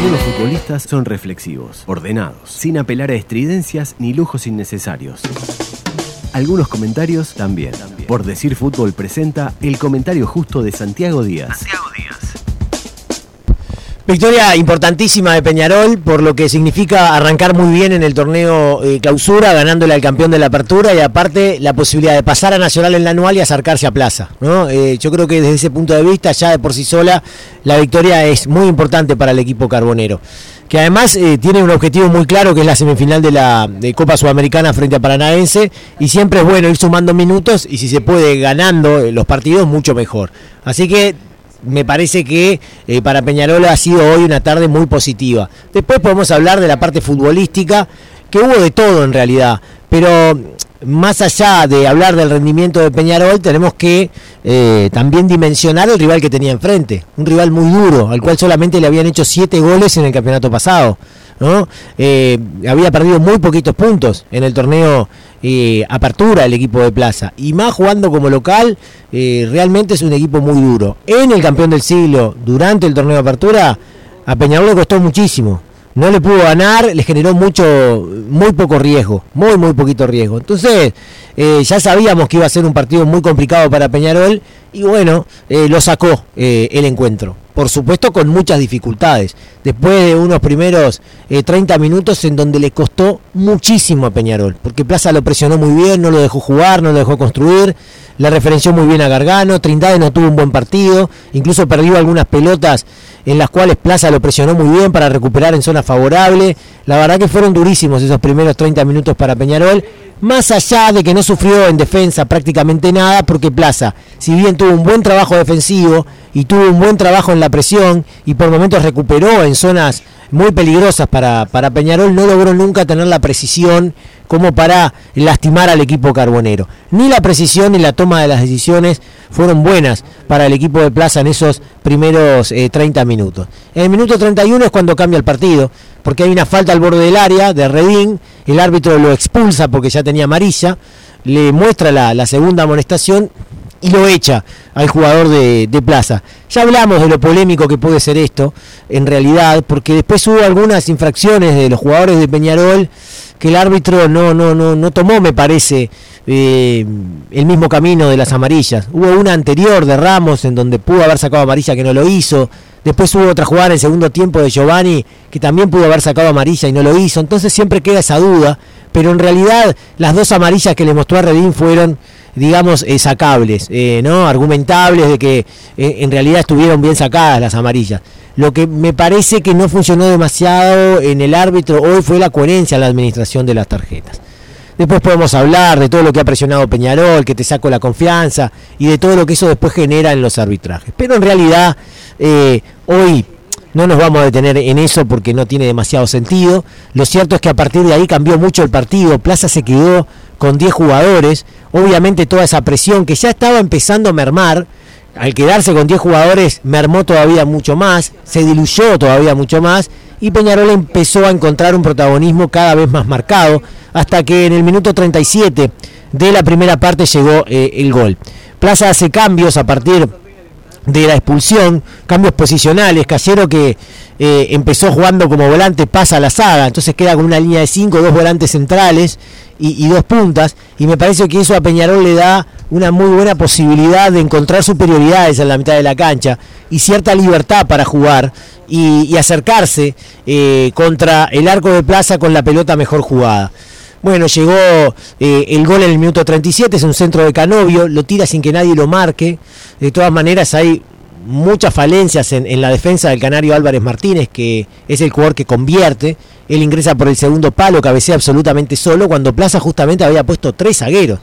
Algunos futbolistas son reflexivos, ordenados, sin apelar a estridencias ni lujos innecesarios. Algunos comentarios también. Por decir fútbol presenta el comentario justo de Santiago Díaz. Santiago Díaz. Victoria importantísima de Peñarol, por lo que significa arrancar muy bien en el torneo eh, clausura, ganándole al campeón de la apertura y aparte la posibilidad de pasar a Nacional en la anual y acercarse a Plaza. ¿no? Eh, yo creo que desde ese punto de vista, ya de por sí sola, la victoria es muy importante para el equipo carbonero. Que además eh, tiene un objetivo muy claro que es la semifinal de la Copa Sudamericana frente a Paranaense y siempre es bueno ir sumando minutos y si se puede ganando los partidos, mucho mejor. Así que me parece que eh, para Peñarol ha sido hoy una tarde muy positiva. Después podemos hablar de la parte futbolística, que hubo de todo en realidad, pero más allá de hablar del rendimiento de Peñarol, tenemos que eh, también dimensionar el rival que tenía enfrente, un rival muy duro, al cual solamente le habían hecho siete goles en el campeonato pasado. ¿no? Eh, había perdido muy poquitos puntos en el torneo eh, Apertura el equipo de Plaza. Y más jugando como local, eh, realmente es un equipo muy duro. En el campeón del siglo, durante el torneo Apertura, a Peñarol le costó muchísimo. No le pudo ganar, le generó mucho, muy poco riesgo, muy, muy poquito riesgo. Entonces, ya sabíamos que iba a ser un partido muy complicado para Peñarol y bueno, lo sacó el encuentro por supuesto con muchas dificultades. Después de unos primeros 30 eh, minutos en donde le costó muchísimo a Peñarol, porque Plaza lo presionó muy bien, no lo dejó jugar, no lo dejó construir, le referenció muy bien a Gargano, Trindade no tuvo un buen partido, incluso perdió algunas pelotas en las cuales Plaza lo presionó muy bien para recuperar en zona favorable. La verdad que fueron durísimos esos primeros 30 minutos para Peñarol, más allá de que no sufrió en defensa prácticamente nada, porque Plaza, si bien tuvo un buen trabajo defensivo y tuvo un buen trabajo en la presión y por momentos recuperó en zonas muy peligrosas para, para Peñarol, no logró nunca tener la precisión como para lastimar al equipo carbonero. Ni la precisión ni la toma de las decisiones fueron buenas para el equipo de Plaza en esos primeros 30 eh, minutos. En el minuto 31 es cuando cambia el partido, porque hay una falta al borde del área de Redín, el árbitro lo expulsa porque ya tenía amarilla, le muestra la segunda amonestación y lo echa al jugador de, Plaza. Ya hablamos de lo polémico que puede ser esto, en realidad, porque después hubo algunas infracciones de los jugadores de Peñarol que el árbitro no, no, no, no tomó, me parece, eh, el mismo camino de las amarillas. Hubo una anterior de Ramos en donde pudo haber sacado amarilla que no lo hizo. Después hubo otra jugada en el segundo tiempo de Giovanni que también pudo haber sacado amarilla y no lo hizo. Entonces siempre queda esa duda. Pero en realidad las dos amarillas que le mostró a Redín fueron digamos, eh, sacables, eh, ¿no? Argumentables de que eh, en realidad estuvieron bien sacadas las amarillas. Lo que me parece que no funcionó demasiado en el árbitro hoy fue la coherencia en la administración de las tarjetas. Después podemos hablar de todo lo que ha presionado Peñarol, que te saco la confianza y de todo lo que eso después genera en los arbitrajes. Pero en realidad, hoy no nos vamos a detener en eso porque no tiene demasiado sentido. Lo cierto es que a partir de ahí cambió mucho el partido. Plaza se quedó con 10 jugadores. Obviamente toda esa presión que ya estaba empezando a mermar, al quedarse con 10 jugadores mermó todavía mucho más, se diluyó todavía mucho más y Peñarol empezó a encontrar un protagonismo cada vez más marcado hasta que en el minuto 37 de la primera parte llegó eh, el gol. Plaza hace cambios a partir de la expulsión, cambios posicionales, Callero que eh, empezó jugando como volante pasa a la saga, entonces queda con una línea de 5, dos volantes centrales y, dos puntas, y me parece que eso a Peñarol le da una muy buena posibilidad de encontrar superioridades en la mitad de la cancha y cierta libertad para jugar y, acercarse eh, contra el arco de plaza con la pelota mejor jugada. Bueno, llegó eh, el gol en el minuto 37, es un centro de Canovio, lo tira sin que nadie lo marque. De todas maneras hay muchas falencias en, la defensa del Canario Álvarez Martínez, que es el jugador que convierte. Él ingresa por el segundo palo, cabecea absolutamente solo, cuando Plaza justamente había puesto tres zagueros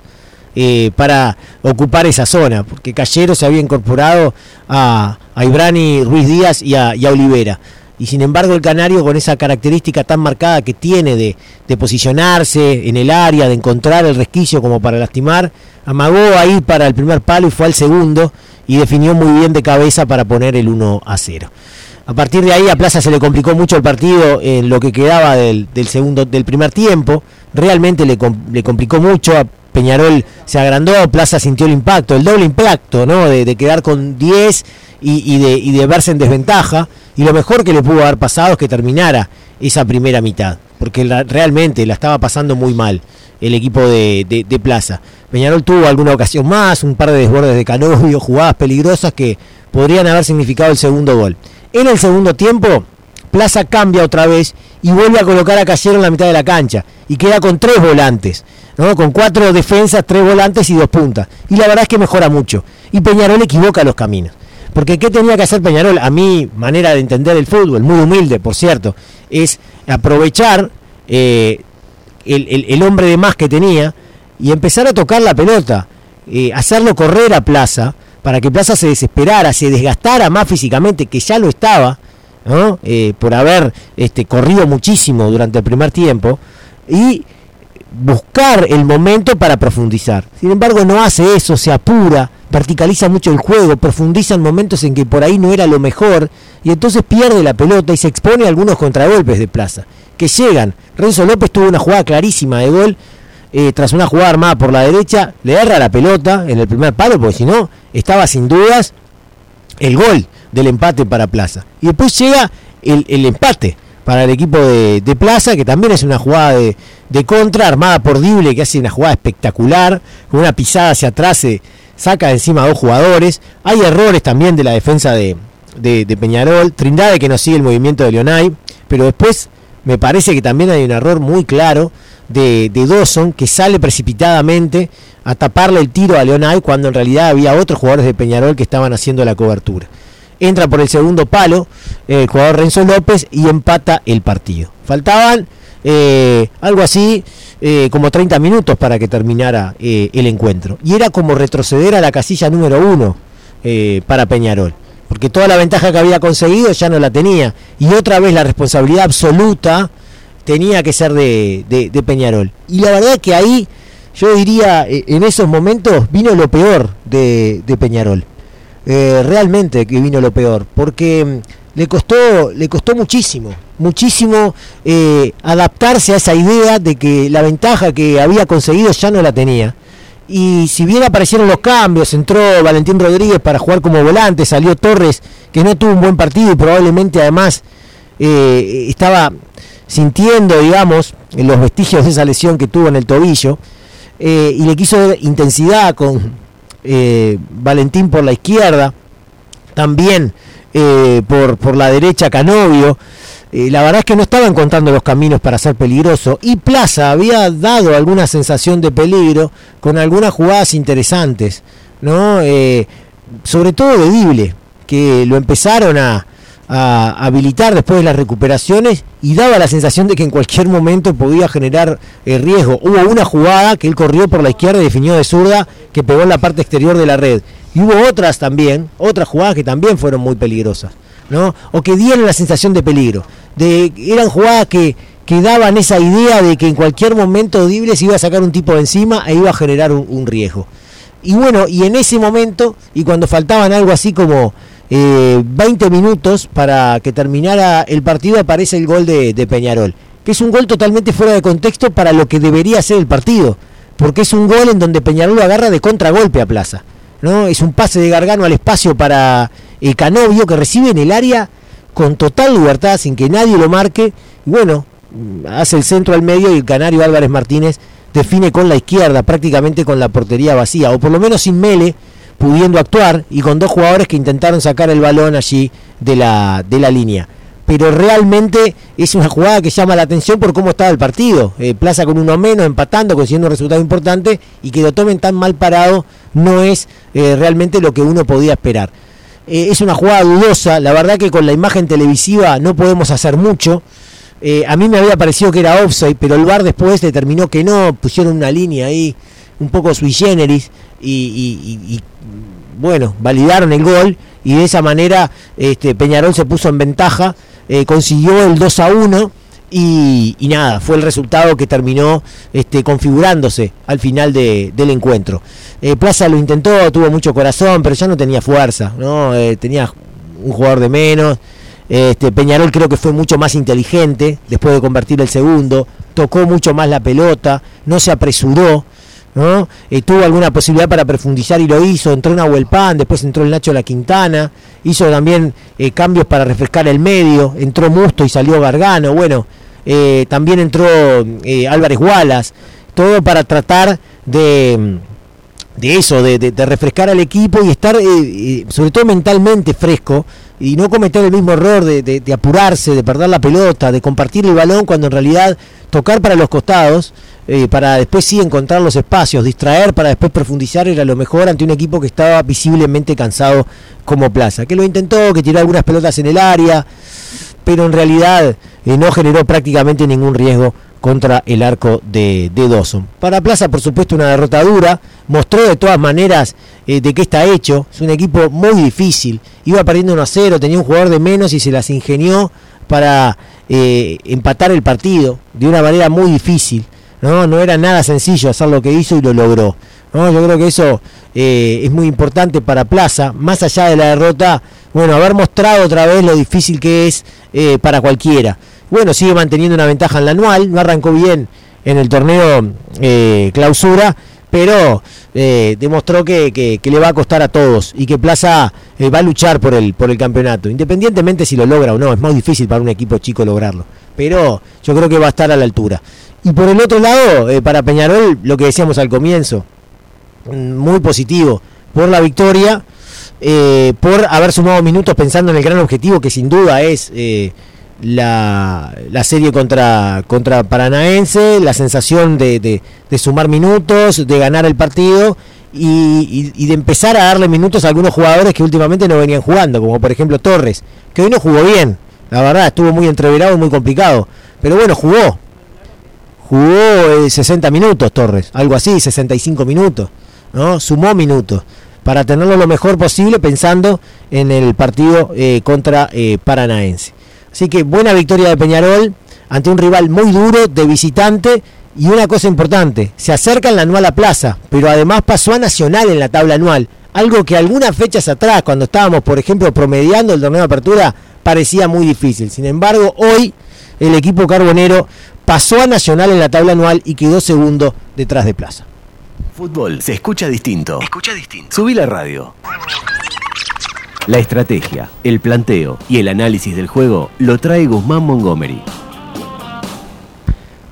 eh, para ocupar esa zona, porque Callero se había incorporado a, a Ibrani Ruiz Díaz y a, Olivera. Y sin embargo el Canario con esa característica tan marcada que tiene de, de posicionarse en el área, de encontrar el resquicio como para lastimar, amagó ahí para el primer palo y fue al segundo y definió muy bien de cabeza para poner el 1 a 0. A partir de ahí a Plaza se le complicó mucho el partido en lo que quedaba del, segundo, del primer tiempo. Realmente le, le, complicó mucho. A Peñarol se agrandó, Plaza sintió el impacto, el doble impacto, ¿no? De, quedar con 10 y, de, y de verse en desventaja. Y lo mejor que le pudo haber pasado es que terminara esa primera mitad, porque realmente la estaba pasando muy mal el equipo de, de, Plaza. Peñarol tuvo alguna ocasión más, un par de desbordes de Canovio, jugadas peligrosas que podrían haber significado el segundo gol. En el segundo tiempo, Plaza cambia otra vez y vuelve a colocar a Callero en la mitad de la cancha y queda con tres volantes, ¿no? con cuatro defensas, tres volantes y dos puntas. Y la verdad es que mejora mucho. Y Peñarol equivoca los caminos. Porque ¿qué tenía que hacer Peñarol? A mi manera de entender el fútbol, muy humilde, por cierto, es aprovechar eh, el, hombre de más que tenía y empezar a tocar la pelota, eh, hacerlo correr a Plaza, para que Plaza se desesperara, se desgastara más físicamente, que ya lo estaba, eh, por haber este, corrido muchísimo durante el primer tiempo, y buscar el momento para profundizar. Sin embargo, no hace eso, se apura, verticaliza mucho el juego, profundiza en momentos en que por ahí no era lo mejor, y entonces pierde la pelota y se expone a algunos contragolpes de Plaza que llegan. Renzo López tuvo una jugada clarísima de gol. Eh, tras una jugada armada por la derecha, le erra la pelota en el primer palo, porque si no, estaba sin dudas el gol del empate para Plaza. Y después llega el, empate para el equipo de, Plaza, que también es una jugada de, contra, armada por Dible, que hace una jugada espectacular, con una pisada hacia atrás, se saca de encima a dos jugadores. Hay errores también de la defensa de, de Peñarol, Trindade que no sigue el movimiento de Leonay, pero después me parece que también hay un error muy claro de, Dawson que sale precipitadamente a taparle el tiro a Leonay cuando en realidad había otros jugadores de Peñarol que estaban haciendo la cobertura. Entra por el segundo palo el jugador Renzo López y empata el partido. Faltaban eh, algo así eh, como 30 minutos para que terminara eh, el encuentro. Y era como retroceder a la casilla número uno para Peñarol porque toda la ventaja que había conseguido ya no la tenía. Y otra vez la responsabilidad absoluta tenía que ser de, Peñarol. Y la verdad que ahí, yo diría, eh, en esos momentos vino lo peor de, Peñarol. Eh, realmente que vino lo peor, porque mm, le costó, le costó muchísimo, muchísimo eh, adaptarse a esa idea de que la ventaja que había conseguido ya no la tenía. Y si bien aparecieron los cambios, entró Valentín Rodríguez para jugar como volante, salió Torres, que no tuvo un buen partido y probablemente además eh, estaba sintiendo, digamos, los vestigios de esa lesión que tuvo en el tobillo, eh, y le quiso intensidad con Valentín por la izquierda, también por, por la derecha Canovio, eh, la verdad es que no estaba encontrando los caminos para ser peligroso y Plaza había dado alguna sensación de peligro con algunas jugadas interesantes, ¿no? Eh, sobre todo de Dible, que lo empezaron a, habilitar después de las recuperaciones y daba la sensación de que en cualquier momento podía generar eh, riesgo. Hubo una jugada que él corrió por la izquierda y definió de zurda que pegó en la parte exterior de la red. Y hubo otras también, otras jugadas que también fueron muy peligrosas. ¿No? o que dieron la sensación de peligro. De, eran jugadas que, que daban esa idea de que en cualquier momento Dible se iba a sacar un tipo de encima e iba a generar un, riesgo. Y bueno, y en ese momento, y cuando faltaban algo así como 20 eh, minutos para que terminara el partido, aparece el gol de, de Peñarol, que es un gol totalmente fuera de contexto para lo que debería ser el partido, porque es un gol en donde Peñarol lo agarra de contragolpe a Plaza. ¿no? Es un pase de Gargano al espacio para el Canovio que recibe en el área con total libertad, sin que nadie lo marque. Bueno, hace el centro al medio y el Canario Álvarez Martínez define con la izquierda, prácticamente con la portería vacía, o por lo menos sin Mele pudiendo actuar y con dos jugadores que intentaron sacar el balón allí de la, de la línea. Pero realmente es una jugada que llama la atención por cómo estaba el partido. Eh, Plaza con uno menos, empatando, consiguiendo un resultado importante y que lo tomen tan mal parado no es eh, realmente lo que uno podía esperar. Eh, es una jugada dudosa, la verdad que con la imagen televisiva no podemos hacer mucho. Eh, a mí me había parecido que era offside, pero el VAR después determinó que no, pusieron una línea ahí un poco sui generis y, bueno, validaron el gol y de esa manera este, Peñarol se puso en ventaja, eh, consiguió el 2 a 1 y, nada, fue el resultado que terminó este, configurándose al final del encuentro. Eh, Plaza lo intentó, tuvo mucho corazón, pero ya no tenía fuerza, ¿no? Eh, tenía un jugador de menos. Este, Peñarol creo que fue mucho más inteligente después de convertir el segundo, tocó mucho más la pelota, no se apresuró, ¿no? Eh, tuvo alguna posibilidad para profundizar y lo hizo, entró en Pan, después entró el Nacho La Quintana, hizo también eh, cambios para refrescar el medio, entró Musto y salió Gargano, bueno, eh, también entró Álvarez Wallace, todo para tratar de, de eso, de, refrescar al equipo y estar sobre todo mentalmente fresco y no cometer el mismo error de, de, apurarse, de perder la pelota, de compartir el balón cuando en realidad tocar para los costados eh, para después sí encontrar los espacios, distraer para después profundizar era lo mejor ante un equipo que estaba visiblemente cansado como Plaza, que lo intentó, que tiró algunas pelotas en el área, pero en realidad eh, no generó prácticamente ningún riesgo contra el arco de, de, Dawson. Para Plaza, por supuesto, una derrota dura, mostró de todas maneras eh, de qué está hecho, es un equipo muy difícil, iba perdiendo 1 a 0, tenía un jugador de menos y se las ingenió para empatar el partido de una manera muy difícil. ¿no? No era nada sencillo hacer lo que hizo y lo logró. ¿no? Yo creo que eso eh, es muy importante para Plaza, más allá de la derrota, bueno, haber mostrado otra vez lo difícil que es eh, para cualquiera. Bueno, sigue manteniendo una ventaja en la anual, no arrancó bien en el torneo eh, clausura, pero demostró que, que, le va a costar a todos y que Plaza va a luchar por el, por el campeonato, independientemente si lo logra o no, es más difícil para un equipo chico lograrlo, pero yo creo que va a estar a la altura. Y por el otro lado, eh, para Peñarol, lo que decíamos al comienzo, muy positivo por la victoria, eh, por haber sumado minutos pensando en el gran objetivo que sin duda es eh, la, serie contra, contra Paranaense, la sensación de, sumar minutos, de ganar el partido y, y, de empezar a darle minutos a algunos jugadores que últimamente no venían jugando, como por ejemplo Torres, que hoy no jugó bien, la verdad, estuvo muy entreverado y muy complicado, pero bueno, jugó, jugó 60 eh, minutos Torres, algo así, 65 minutos, ¿no? Sumó minutos. Para tenerlo lo mejor posible pensando en el partido eh, contra eh, Paranaense. Así que buena victoria de Peñarol ante un rival muy duro de visitante y una cosa importante, se acerca en la anual a plaza, pero además pasó a Nacional en la tabla anual, algo que algunas fechas atrás, cuando estábamos, por ejemplo, promediando el torneo de apertura, parecía muy difícil. Sin embargo, hoy el equipo carbonero pasó a Nacional en la tabla anual y quedó segundo detrás de Plaza. Fútbol se escucha distinto. Escucha distinto. Subí la radio. La estrategia, el planteo y el análisis del juego lo trae Guzmán Montgomery.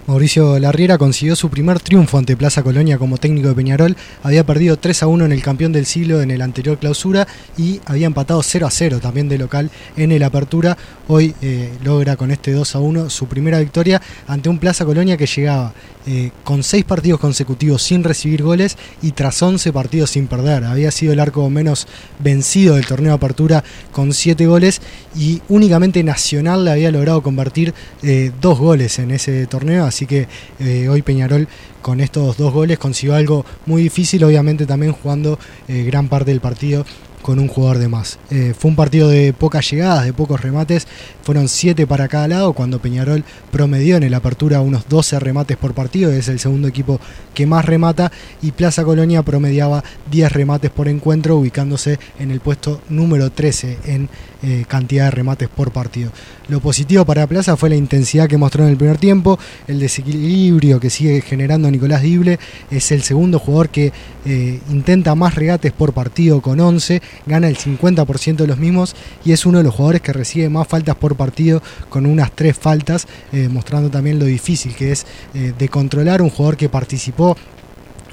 Mauricio Larriera consiguió su primer triunfo ante Plaza Colonia como técnico de Peñarol. Había perdido 3 a 1 en el campeón del siglo en el anterior clausura y había empatado 0 a 0 también de local en el apertura. Hoy eh, logra con este 2 a 1 su primera victoria ante un Plaza Colonia que llegaba eh, con 6 partidos consecutivos sin recibir goles y tras 11 partidos sin perder. Había sido el arco menos vencido del torneo apertura con 7 goles y únicamente Nacional le había logrado convertir 2 eh, goles en ese torneo Así que eh, hoy Peñarol con estos dos goles consiguió algo muy difícil, obviamente también jugando eh, gran parte del partido con un jugador de más. Eh, fue un partido de pocas llegadas, de pocos remates, fueron 7 para cada lado, cuando Peñarol promedió en el apertura unos 12 remates por partido, es el segundo equipo que más remata, y Plaza Colonia promediaba 10 remates por encuentro, ubicándose en el puesto número 13 en eh, cantidad de remates por partido. Lo positivo para Plaza fue la intensidad que mostró en el primer tiempo, el desequilibrio que sigue generando Nicolás Dible, es el segundo jugador que eh, intenta más regates por partido con 11, gana el 50% de los mismos y es uno de los jugadores que recibe más faltas por partido con unas tres faltas, eh, mostrando también lo difícil que es de controlar un jugador que participó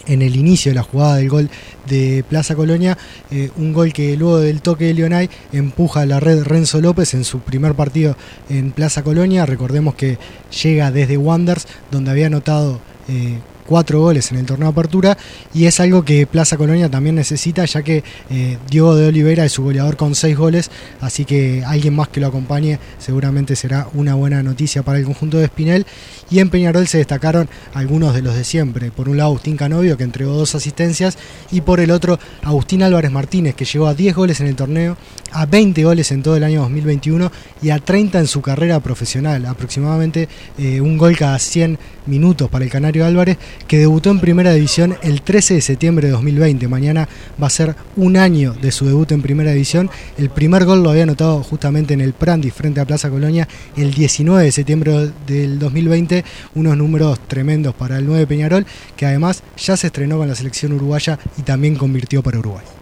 en el inicio de la jugada del gol de Plaza Colonia, eh, un gol que luego del toque de Leonay empuja a la red Renzo López en su primer partido en Plaza Colonia. Recordemos que llega desde Wanders, donde había anotado eh, cuatro goles en el torneo de apertura y es algo que Plaza Colonia también necesita ya que eh, Diego de Oliveira es su goleador con seis goles, así que alguien más que lo acompañe seguramente será una buena noticia para el conjunto de Espinel. Y en Peñarol se destacaron algunos de los de siempre, por un lado Agustín Canovio que entregó dos asistencias y por el otro Agustín Álvarez Martínez que llegó a 10 goles en el torneo, a 20 goles en todo el año 2021 y a 30 en su carrera profesional, aproximadamente eh, un gol cada 100 minutos para el Canario Álvarez que debutó en Primera División el 13 de septiembre de 2020. Mañana va a ser un año de su debut en Primera División. El primer gol lo había anotado justamente en el Prandi frente a Plaza Colonia el 19 de septiembre del 2020. Unos números tremendos para el 9 Peñarol, que además ya se estrenó con la selección uruguaya y también convirtió para Uruguay.